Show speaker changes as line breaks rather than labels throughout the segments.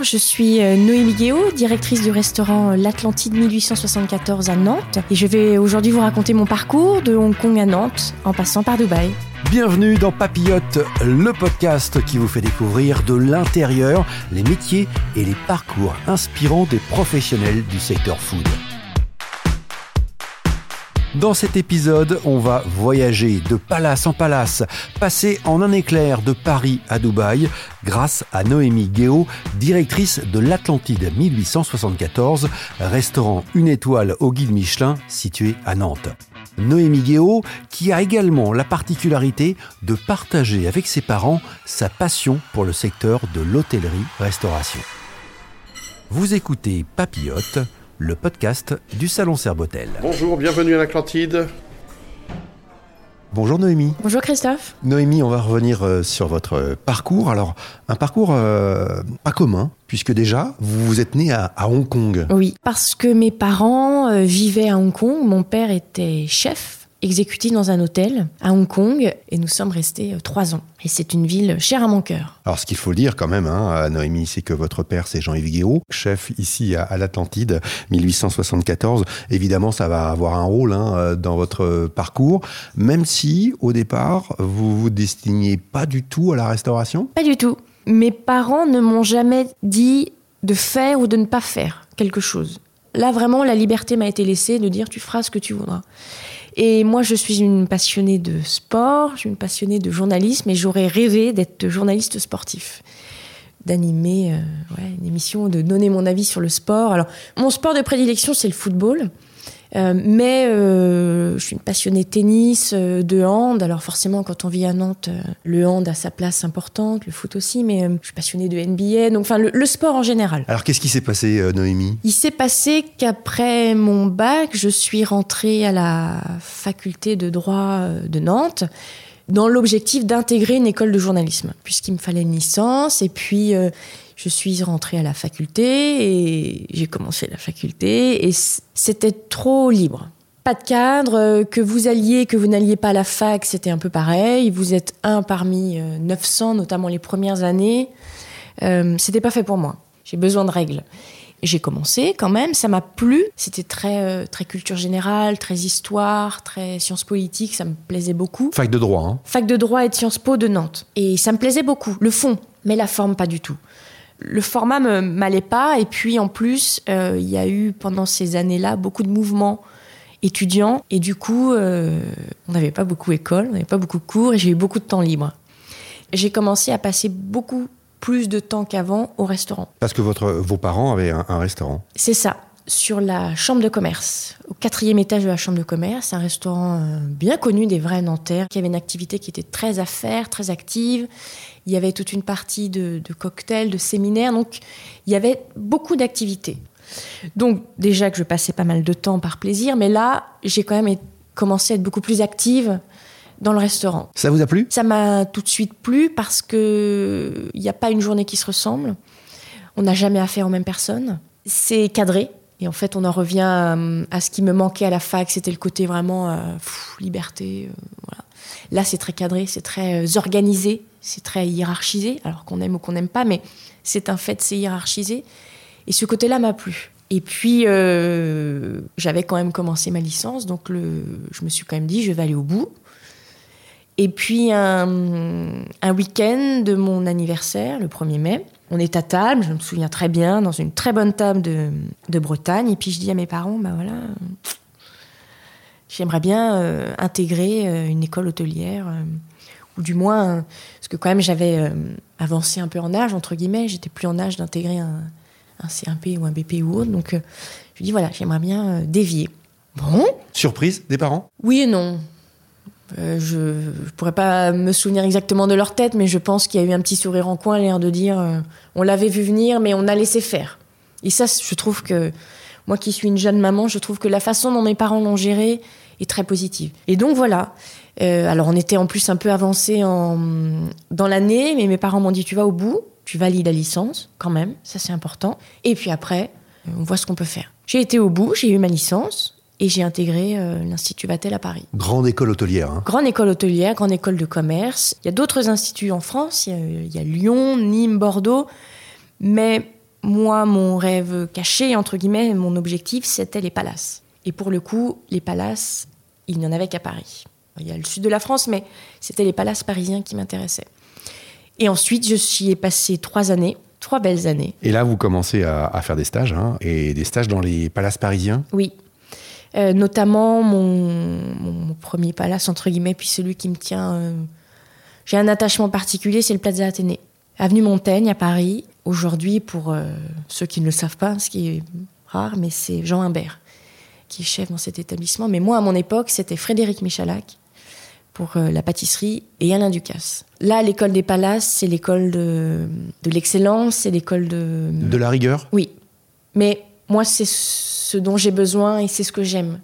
Je suis euh, Noémie Guéot, directrice du restaurant L'Atlantide 1874 à Nantes. Et je vais aujourd'hui vous raconter mon parcours de Hong Kong à Nantes en passant par Dubaï.
Bienvenue dans Papillote, le podcast qui vous fait découvrir de l'intérieur les métiers et les parcours inspirants des professionnels du secteur food. Dans cet épisode, on va voyager de palace en palace, passer en un éclair de Paris à Dubaï, grâce à Noémie Guéot, directrice de l'Atlantide 1874, restaurant une étoile au guide Michelin situé à Nantes. Noémie Guéot, qui a également la particularité de partager avec ses parents sa passion pour le secteur de l'hôtellerie-restauration. Vous écoutez Papillote, le podcast du Salon Serbotel.
Bonjour, bienvenue à l'Atlantide.
Bonjour Noémie.
Bonjour Christophe.
Noémie, on va revenir euh, sur votre euh, parcours. Alors, un parcours euh, pas commun, puisque déjà, vous vous êtes né à, à Hong Kong.
Oui, parce que mes parents euh, vivaient à Hong Kong. Mon père était chef exécutif dans un hôtel à Hong Kong et nous sommes restés euh, trois ans. Et c'est une ville chère à mon cœur.
Alors, ce qu'il faut dire quand même, hein, à Noémie, c'est que votre père, c'est Jean-Yves Guéot, chef ici à, à l'Atlantide, 1874. Évidemment, ça va avoir un rôle hein, dans votre parcours, même si, au départ, vous vous destiniez pas du tout à la restauration?
Pas du tout. Mes parents ne m'ont jamais dit de faire ou de ne pas faire quelque chose. Là, vraiment, la liberté m'a été laissée de dire tu feras ce que tu voudras. Et moi, je suis une passionnée de sport, je suis une passionnée de journalisme et j'aurais rêvé d'être journaliste sportif. D'animer euh, une émission, de donner mon avis sur le sport. Alors, mon sport de prédilection, c'est le football. Euh, mais euh, je suis une passionnée de tennis, euh, de hand. Alors forcément, quand on vit à Nantes, le hand a sa place importante, le foot aussi. Mais je suis passionnée de NBA, donc enfin le, le sport en général.
Alors, qu'est-ce qui s'est passé, Noémie?
Il s'est passé qu'après mon bac, je suis rentrée à la faculté de droit de Nantes dans l'objectif d'intégrer une école de journalisme, puisqu'il me fallait une licence. Et puis, je suis rentrée à la faculté et j'ai commencé la faculté et c'était trop libre. Pas de cadre, euh, que vous alliez, que vous n'alliez pas à la fac, c'était un peu pareil. Vous êtes un parmi euh, 900, notamment les premières années. Euh, c'était pas fait pour moi. J'ai besoin de règles. J'ai commencé quand même, ça m'a plu. C'était très, euh, très culture générale, très histoire, très sciences politiques, ça me plaisait beaucoup.
Fac de droit, hein
Fac de droit et de Sciences Po de Nantes. Et ça me plaisait beaucoup, le fond, mais la forme pas du tout. Le format me m'allait pas, et puis en plus, euh, il y a eu pendant ces années-là beaucoup de mouvements étudiants, et du coup, euh, on n'avait pas beaucoup d'école, on n'avait pas beaucoup de cours, et j'ai eu beaucoup de temps libre. J'ai commencé à passer beaucoup plus de temps qu'avant au restaurant.
Parce que votre, vos parents avaient un, un restaurant.
C'est ça, sur la chambre de commerce, au quatrième étage de la chambre de commerce, un restaurant euh, bien connu des vrais Nanterres, qui avait une activité qui était très à faire, très active. Il y avait toute une partie de, de cocktails, de séminaires, donc il y avait beaucoup d'activités. Donc déjà que je passais pas mal de temps par plaisir, mais là, j'ai quand même commencé à être beaucoup plus active dans le restaurant.
Ça vous a plu?
Ça m'a tout de suite plu parce que il n'y a pas une journée qui se ressemble. On n'a jamais affaire aux mêmes personnes. C'est cadré. Et en fait, on en revient euh, à ce qui me manquait à la fac, c'était le côté vraiment euh, liberté. euh, voilà. Là, c'est très cadré, c'est très euh, organisé, c'est très hiérarchisé, alors qu'on aime ou qu'on n'aime pas, mais c'est un fait, c'est hiérarchisé. Et ce côté-là m'a plu. Et puis, j'avais quand même commencé ma licence, donc je me suis quand même dit, je vais aller au bout. Et puis un week-end de mon anniversaire, le 1er mai, on est à table, je me souviens très bien, dans une très bonne table de, de Bretagne. Et puis je dis à mes parents, bah voilà, j'aimerais bien euh, intégrer euh, une école hôtelière, euh, ou du moins, parce que quand même j'avais euh, avancé un peu en âge, entre guillemets, j'étais plus en âge d'intégrer un, un CMP ou un BP ou autre. Donc je lui dis, voilà, j'aimerais bien dévier. Bon,
Surprise des parents?
Oui et non. Euh, je ne pourrais pas me souvenir exactement de leur tête, mais je pense qu'il y a eu un petit sourire en coin, l'air de dire euh, on l'avait vu venir, mais on a laissé faire. Et ça, je trouve que, moi qui suis une jeune maman, je trouve que la façon dont mes parents l'ont géré est très positive. Et donc voilà. Euh, alors on était en plus un peu avancé en, dans l'année, mais mes parents m'ont dit tu vas au bout, tu valides la licence, quand même, ça c'est important. Et puis après, on voit ce qu'on peut faire. J'ai été au bout, j'ai eu ma licence, et j'ai intégré euh, l'Institut Vatel à Paris.
Grande école hôtelière. Hein.
Grande école hôtelière, grande école de commerce. Il y a d'autres instituts en France, il y a, il y a Lyon, Nîmes, Bordeaux, mais moi, mon rêve caché, entre guillemets, mon objectif, c'était les palaces. Et pour le coup, les palaces, il n'y en avait qu'à Paris. Il y a le sud de la France, mais c'était les palaces parisiens qui m'intéressaient. Et ensuite, je suis passé trois années, trois belles années.
Et là, vous commencez à, faire des stages, hein, et des stages dans les palaces parisiens?
Oui. Euh, notamment mon, premier palace, entre guillemets, puis celui qui me tient. Euh, j'ai un attachement particulier, c'est le Plaza Athénée. Avenue Montaigne à Paris. Aujourd'hui, pour euh, ceux qui ne le savent pas, ce qui est rare, mais c'est Jean Imbert qui est chef dans cet établissement. Mais moi, à mon époque, c'était Frédéric Michalak pour la pâtisserie et Alain Ducasse. Là, l'école des Palaces, c'est l'école de, de l'excellence, c'est l'école de...
De la rigueur?
Oui. Mais moi, c'est ce dont j'ai besoin et c'est ce que j'aime.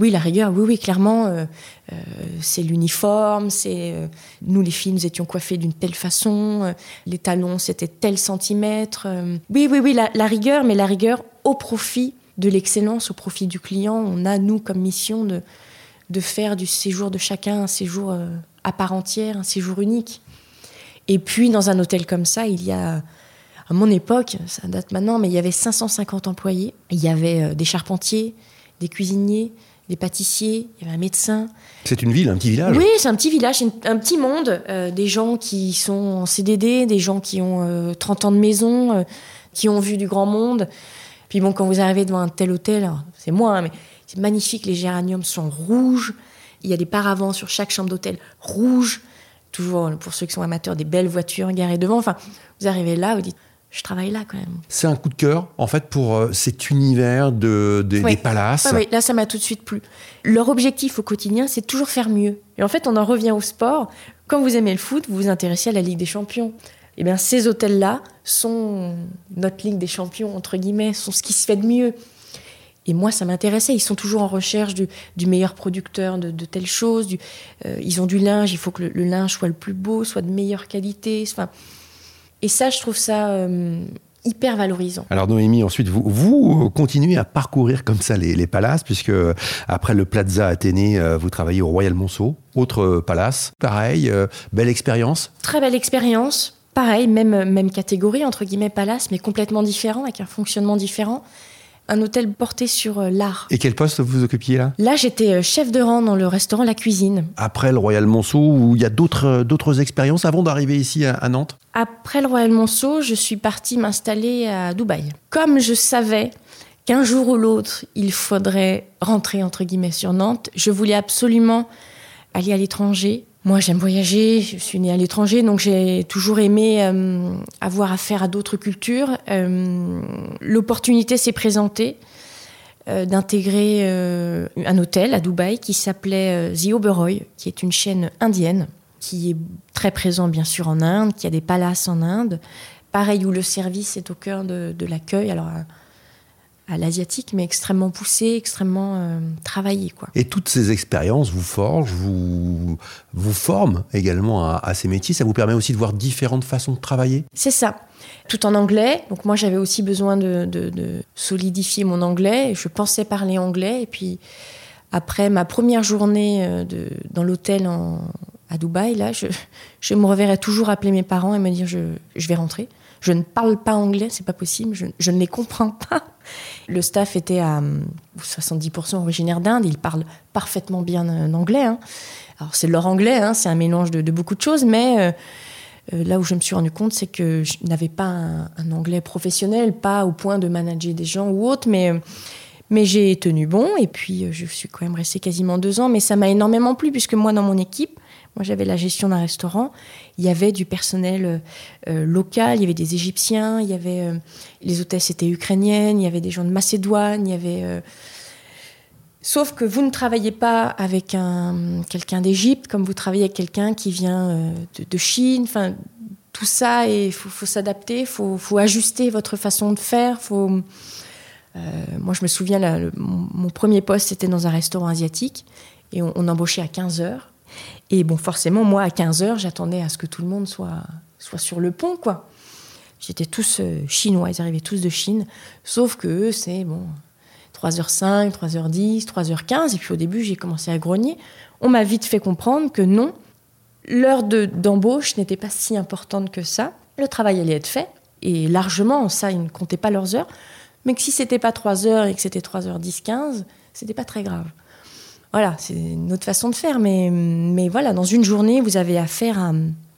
Oui, la rigueur, oui, oui, clairement, euh, euh, c'est l'uniforme, c'est euh, nous les filles, nous étions coiffées d'une telle façon, les talons c'était tel centimètre. oui, oui, oui, la, rigueur, mais la rigueur au profit de l'excellence, au profit du client. On a nous comme mission de de faire du séjour de chacun un séjour à part entière, un séjour unique. Et puis dans un hôtel comme ça, il y a à mon époque, ça date maintenant, mais il y avait 550 employés. Il y avait des charpentiers, des cuisiniers, des pâtissiers, il y avait un médecin.
C'est une ville, un petit village
Oui, c'est un petit village, un petit monde. Euh, des gens qui sont en CDD, des gens qui ont 30 euh, ans de maison, euh, qui ont vu du grand monde. Puis bon, quand vous arrivez devant un tel hôtel, c'est moi, hein, mais c'est magnifique, les géraniums sont rouges. Il y a des paravents sur chaque chambre d'hôtel rouges. Toujours, pour ceux qui sont amateurs, des belles voitures garées devant. Enfin, vous arrivez là, vous dites je travaille là quand même.
C'est un coup de cœur, en fait, pour euh, cet univers de, des palaces.
oui, là, ça m'a tout de suite plu. Leur objectif au quotidien, c'est toujours faire mieux. Et en fait, on en revient au sport. Quand vous aimez le foot, vous vous intéressez à la Ligue des Champions. Eh bien, ces hôtels-là sont notre Ligue des Champions, entre guillemets, sont ce qui se fait de mieux. Et moi, ça m'intéressait. Ils sont toujours en recherche du, meilleur producteur de, de telle chose. Du, euh, ils ont du linge, il faut que le, le, linge soit le plus beau, soit de meilleure qualité. Enfin, et ça, je trouve ça euh, hyper valorisant.
Alors Noémie, ensuite, vous, vous continuez à parcourir comme ça les, palaces, puisque après le Plaza Athénée, euh, vous travaillez au Royal Monceau, autre palace. Pareil, euh, belle expérience
Très belle expérience. Pareil, même, même catégorie, entre guillemets, palace, mais complètement différent, avec un fonctionnement différent un hôtel porté sur euh, l'art.
Et quel poste vous occupiez là?
Là, j'étais euh, chef de rang dans le restaurant La Cuisine.
Après le Royal Monceau, où il y a d'autres, euh, d'autres expériences avant d'arriver ici à, Nantes?
Après le Royal Monceau, je suis partie m'installer à Dubaï. Comme je savais qu'un jour ou l'autre, il faudrait rentrer entre guillemets sur Nantes, je voulais absolument aller à l'étranger moi, j'aime voyager, je suis née à l'étranger, donc j'ai toujours aimé euh, avoir affaire à d'autres cultures. Euh, l'opportunité s'est présentée euh, d'intégrer un hôtel à Dubaï qui s'appelait The Oberoi, qui est une chaîne indienne, qui est très présent bien sûr en Inde, qui a des palaces en Inde. Pareil, où le service est au cœur de, l'accueil. À l'asiatique, mais extrêmement poussé, extrêmement euh, travaillé. Quoi.
Et toutes ces expériences vous forgent, vous, vous forment également à, ces métiers. Ça vous permet aussi de voir différentes façons de travailler?
C'est ça. Tout en anglais. Donc moi, j'avais aussi besoin de, de, solidifier mon anglais. Je pensais parler anglais. Et puis, après ma première journée euh, de, dans l'hôtel à Dubaï, là, je, je, me reverrais toujours appeler mes parents et me dire je, je vais rentrer. Je ne parle pas anglais, c'est pas possible, je, ne les comprends pas. Le staff était à 70% originaire d'Inde, ils parlent parfaitement bien euh, anglais. Hein. Alors c'est leur anglais, hein, c'est un mélange de, beaucoup de choses, mais euh, euh, là où je me suis rendu compte, c'est que je n'avais pas un, anglais professionnel, pas au point de manager des gens ou autre, mais, mais j'ai tenu bon, et puis je suis quand même restée quasiment deux ans, mais ça m'a énormément plu, puisque moi, dans mon équipe, moi, j'avais la gestion d'un restaurant. Il y avait du personnel euh, euh, local, il y avait des Égyptiens, il y avait euh, les hôtesses étaient ukrainiennes, il y avait des gens de Macédoine, il y avait. Sauf que vous ne travaillez pas avec un quelqu'un d'Égypte comme vous travaillez avec quelqu'un qui vient de, Chine. Enfin, tout ça, il faut, s'adapter, il faut, ajuster votre façon de faire. Faut, moi, je me souviens, mon, premier poste, c'était dans un restaurant asiatique et on, on embauchait à 15 heures. Et bon, forcément, moi, à 15 heures, j'attendais à ce que tout le monde soit, sur le pont, quoi. J'étais tous euh, chinois, ils arrivaient tous de Chine. Sauf que eux, c'est bon, 3h05, 3h10, 3h15. Et puis au début, j'ai commencé à grogner. On m'a vite fait comprendre que non, l'heure d'embauche n'était pas si importante que ça. Le travail allait être fait. Et largement, ça, ils ne comptaient pas leurs heures. Mais que si c'était pas 3 heures et que c'était 3h10, 15, c'était pas très grave. Voilà, c'est une autre façon de faire. Mais, mais voilà, dans une journée, vous avez affaire à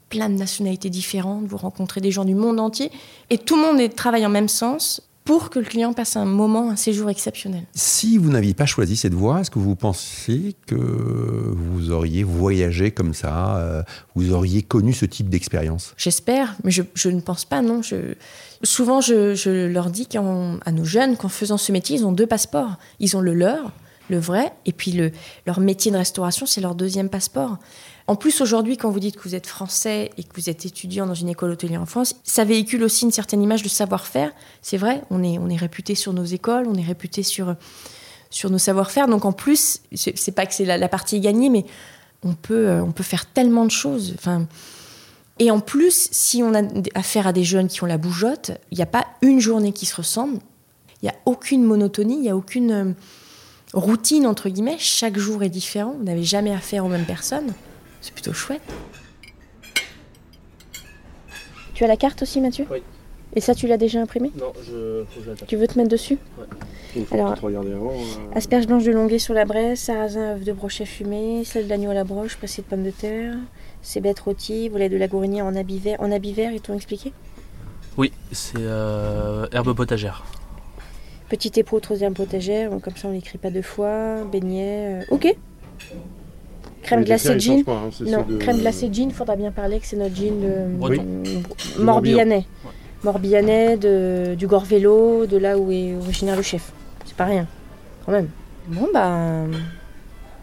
plein de nationalités différentes, vous rencontrez des gens du monde entier, et tout le monde travaille en même sens pour que le client passe un moment, un séjour exceptionnel.
Si vous n'aviez pas choisi cette voie, est-ce que vous pensez que vous auriez voyagé comme ça, euh, vous auriez connu ce type d'expérience?
J'espère, mais je, ne pense pas, non. Je, souvent, je, leur dis à nos jeunes qu'en faisant ce métier, ils ont deux passeports. Ils ont le leur, le vrai, et puis le, leur métier de restauration, c'est leur deuxième passeport. En plus, aujourd'hui, quand vous dites que vous êtes français et que vous êtes étudiant dans une école hôtelière en France, ça véhicule aussi une certaine image de savoir-faire. C'est vrai, on est, réputé sur nos écoles, on est réputé sur, nos savoir-faire. Donc en plus, c'est pas que c'est la, partie est gagnée, mais on peut, euh, faire tellement de choses. Et en plus, si on a affaire à des jeunes qui ont la bougeotte, il n'y a pas une journée qui se ressemble. Il n'y a aucune monotonie, il n'y a aucune euh, routine, entre guillemets. Chaque jour est différent. Vous n'avez jamais affaire aux mêmes personnes. C'est plutôt chouette. Tu as la carte aussi, Mathieu?
Oui.
Et ça, tu l'as déjà imprimé?
Non, je, faut que
Tu veux te mettre dessus?
Ouais. Alors, avant, euh...
asperges blanches de longuet sur la braise, sarrasin œuf de brochet fumé, sel d'agneau à la broche, pressé de pommes de terre, cébettes rôties, volet de la gourinière en habit vert. En habit vert, ils t'ont expliqué?
Oui, c'est euh, herbe potagère.
Petit éperon troisième potagère, comme ça on n'écrit pas deux fois, beignet. Euh, ok, Crème glacée jean. Hein, non, crème glacée jean, faudra bien parler que c'est notre jean de Morbihanais. Morbihanais, de, du Gorvélo, de là où est originaire le chef. C'est pas rien, quand même. Bon, bah.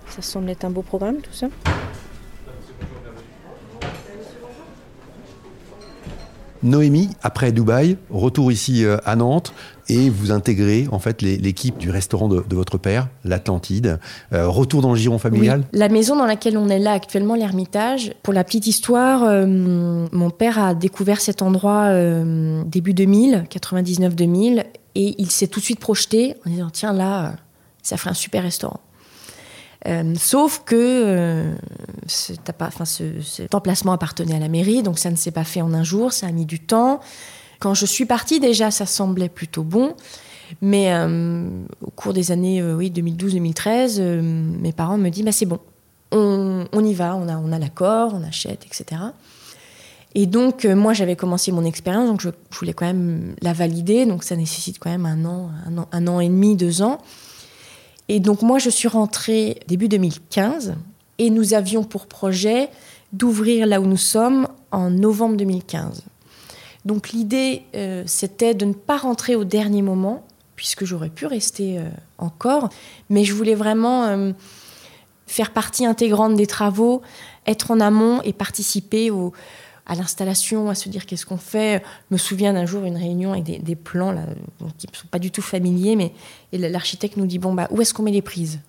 Ça semble être un beau programme, tout ça.
Noémie, après Dubaï, retour ici euh, à Nantes et vous intégrez en fait l'équipe du restaurant de, votre père, l'Atlantide. Euh, retour dans le giron familial
La maison dans laquelle on est là actuellement, l'Ermitage, pour la petite histoire, euh, mon père a découvert cet endroit début 2000, 99-2000, et il s'est tout de suite projeté en disant tiens là, ça ferait un super restaurant. Euh, sauf que euh, cet emplacement appartenait à la mairie, donc ça ne s'est pas fait en un jour, ça a mis du temps. Quand je suis partie, déjà, ça semblait plutôt bon. Mais euh, au cours des années oui, 2012-2013, mes parents me disent bah, c'est bon, on, y va, on a, on a l'accord, on achète, etc. Et donc, moi, j'avais commencé mon expérience, donc je, voulais quand même la valider. Donc, ça nécessite quand même un an, un an, un an et demi, deux ans. Et donc moi, je suis rentrée début 2015 et nous avions pour projet d'ouvrir là où nous sommes en novembre 2015. Donc l'idée, euh, c'était de ne pas rentrer au dernier moment, puisque j'aurais pu rester euh, encore, mais je voulais vraiment euh, faire partie intégrante des travaux, être en amont et participer à l'installation, à se dire qu'est-ce qu'on fait. Je me souviens d'un jour une réunion avec des, plans là, qui ne sont pas du tout familiers, mais l'architecte nous dit bon bah où est-ce qu'on met les prises?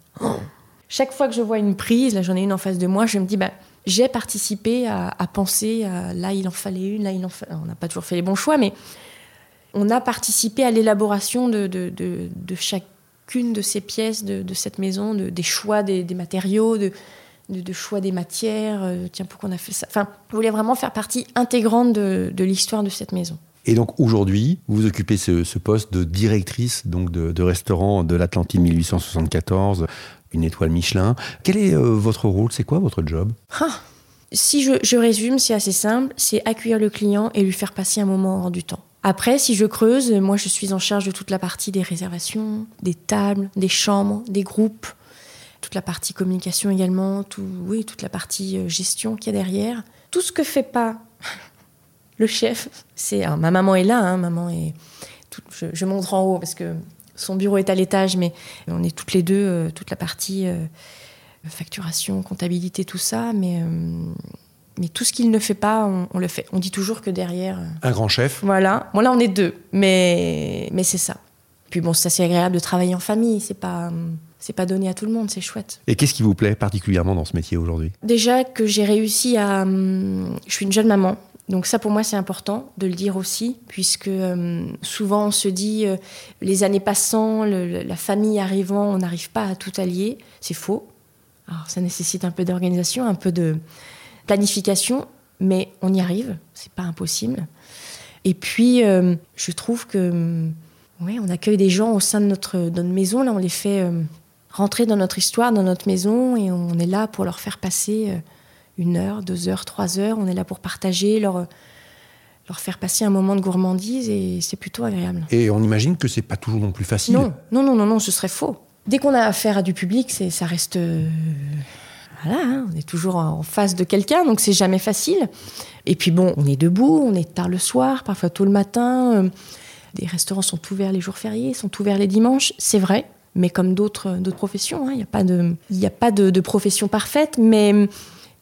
Chaque fois que je vois une prise, là j'en ai une en face de moi, je me dis bah j'ai participé à, penser à, là il en fallait une, là il en. On n'a pas toujours fait les bons choix, mais on a participé à l'élaboration de, de, de, chacune de ces pièces de, cette maison, des choix des, matériaux, de de, choix des matières. Euh, tiens, pourquoi on a fait ça? Enfin, je voulais vraiment faire partie intégrante de, l'histoire de cette maison.
Et donc aujourd'hui, vous occupez ce, poste de directrice donc de, restaurant de l'Atlantide 1874, une étoile Michelin. Quel est euh, votre rôle? C'est quoi votre job?
Ah, Si je, résume, c'est assez simple c'est accueillir le client et lui faire passer un moment hors du temps. Après, si je creuse, moi je suis en charge de toute la partie des réservations, des tables, des chambres, des groupes, toute la partie communication également, tout, oui, toute la partie euh, gestion qu'il y a derrière. Tout ce que fait pas le chef, c'est ma maman est là, hein, maman est, je, montre en haut parce que son bureau est à l'étage, mais on est toutes les deux, euh, toute la partie euh, facturation, comptabilité, tout ça, mais mais tout ce qu'il ne fait pas, on, le fait. On dit toujours que derrière.
Un grand chef.
Voilà. Bon là, on est deux, mais mais c'est ça. Puis bon, c'est assez agréable de travailler en famille. C'est pas c'est pas donné à tout le monde, c'est chouette.
Et qu'est-ce qui vous plaît particulièrement dans ce métier aujourd'hui?
Déjà que j'ai réussi à... Hum, je suis une jeune maman, donc ça pour moi c'est important de le dire aussi, puisque hum, souvent on se dit euh, les années passant, la famille arrivant, on n'arrive pas à tout allier. C'est faux. Alors ça nécessite un peu d'organisation, un peu de planification, mais on y arrive, c'est pas impossible. Et puis, euh, je trouve que ouais, on accueille des gens au sein de notre, de notre maison. Là, on les fait euh, rentrer dans notre histoire, dans notre maison, et on est là pour leur faire passer euh, une heure, deux heures, trois heures. On est là pour partager, leur, leur faire passer un moment de gourmandise, et c'est plutôt agréable.
Et on imagine que c'est pas toujours non plus facile.
Non, non, non, non, non, ce serait faux. Dès qu'on a affaire à du public, c'est, ça reste. euh, voilà, hein, on est toujours en face de quelqu'un, donc c'est jamais facile. Et puis bon, on est debout, on est tard le soir, parfois tôt le matin. euh, des restaurants sont ouverts les jours fériés, sont ouverts les dimanches, c'est vrai. Mais comme d'autres, d'autres professions, hein, il n'y a pas, de, y a pas de, de profession parfaite. Mais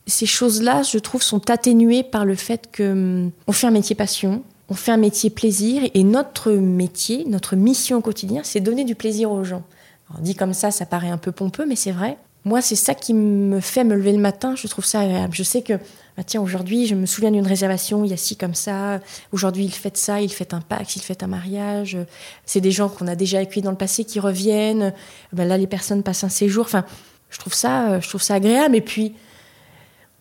ces choses-là, je trouve, sont atténuées par le fait que hum, on fait un métier passion, on fait un métier plaisir, et notre métier, notre mission au quotidien, c'est donner du plaisir aux gens. Alors, dit comme ça, ça paraît un peu pompeux, mais c'est vrai. Moi, c'est ça qui me fait me lever le matin. Je trouve ça agréable. Je sais que, bah, tiens, aujourd'hui, je me souviens d'une réservation, il y a ci comme ça. Aujourd'hui, il fait ça, il fait un Pax, il fait un mariage. C'est des gens qu'on a déjà accueillis dans le passé qui reviennent. Ben là, les personnes passent un séjour. Enfin, je trouve ça, euh, je trouve ça agréable. Et puis,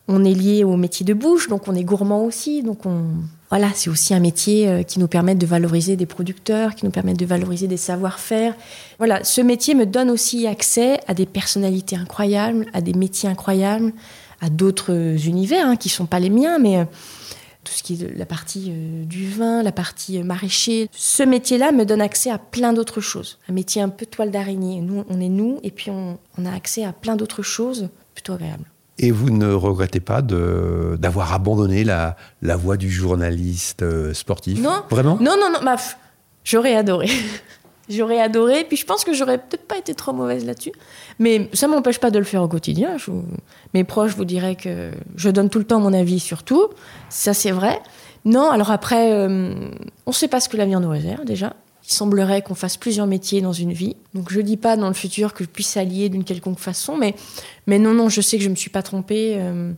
on est lié au métier de bouche, donc on est gourmand aussi. Donc on, voilà, c'est aussi un métier euh, qui nous permet de valoriser des producteurs, qui nous permet de valoriser des savoir-faire. Voilà, ce métier me donne aussi accès à des personnalités incroyables, à des métiers incroyables, à d'autres univers hein, qui sont pas les miens, mais euh, tout ce qui est la partie euh, du vin, la partie maraîcher. Ce métier-là me donne accès à plein d'autres choses. Un métier un peu toile d'araignée. Nous, on est nous, et puis on, on a accès à plein d'autres choses plutôt agréables.
Et vous ne regrettez pas d'avoir abandonné la, la voie du journaliste euh, sportif?
Non.
Vraiment?
Non, non, non, bah, j'aurais adoré. j'aurais adoré, puis je pense que j'aurais peut-être pas été trop mauvaise là-dessus. Mais ça m'empêche pas de le faire au quotidien. Je Mes proches vous diraient que je donne tout le temps mon avis sur tout. Ça, c'est vrai. Non, alors après, euh, on ne sait pas ce que l'avenir nous réserve déjà. Il semblerait qu'on fasse plusieurs métiers dans une vie. Donc je dis pas dans le futur que je puisse allier d'une quelconque façon, mais, mais non, non, je sais que je me suis pas trompée. euh,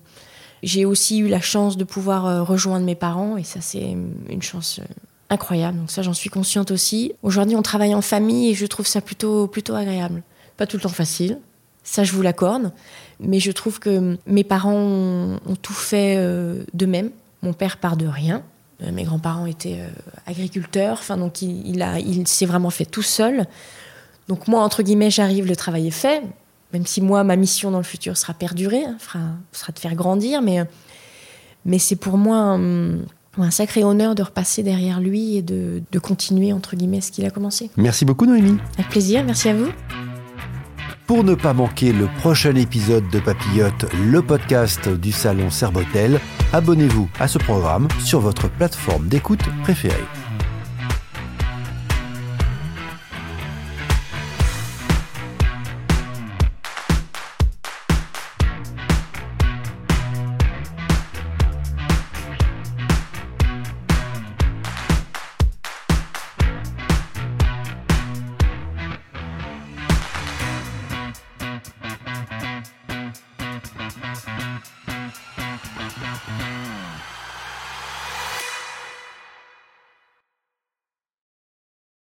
j'ai aussi eu la chance de pouvoir euh, rejoindre mes parents, et ça, c'est une chance euh, incroyable. Donc ça, j'en suis consciente aussi. Aujourd'hui, on travaille en famille, et je trouve ça plutôt, plutôt agréable. Pas tout le temps facile, ça, je vous l'accorde. Mais je trouve que mes parents ont, ont tout fait euh, d'eux-mêmes. Mon père part de rien. Euh, Mes grands-parents étaient euh, agriculteurs, enfin donc il, il a, il s'est vraiment fait tout seul. Donc moi, entre guillemets, j'arrive, le travail est fait, même si moi, ma mission dans le futur sera perdurée, hein, sera de faire grandir, mais, mais c'est pour moi un, un sacré honneur de repasser derrière lui et de, de continuer, entre guillemets, ce qu'il a commencé.
Merci beaucoup Noémie.
Avec plaisir, merci à vous.
Pour ne pas manquer le prochain épisode de Papillote, le podcast du salon Serbotel, abonnez-vous à ce programme sur votre plateforme d'écoute préférée.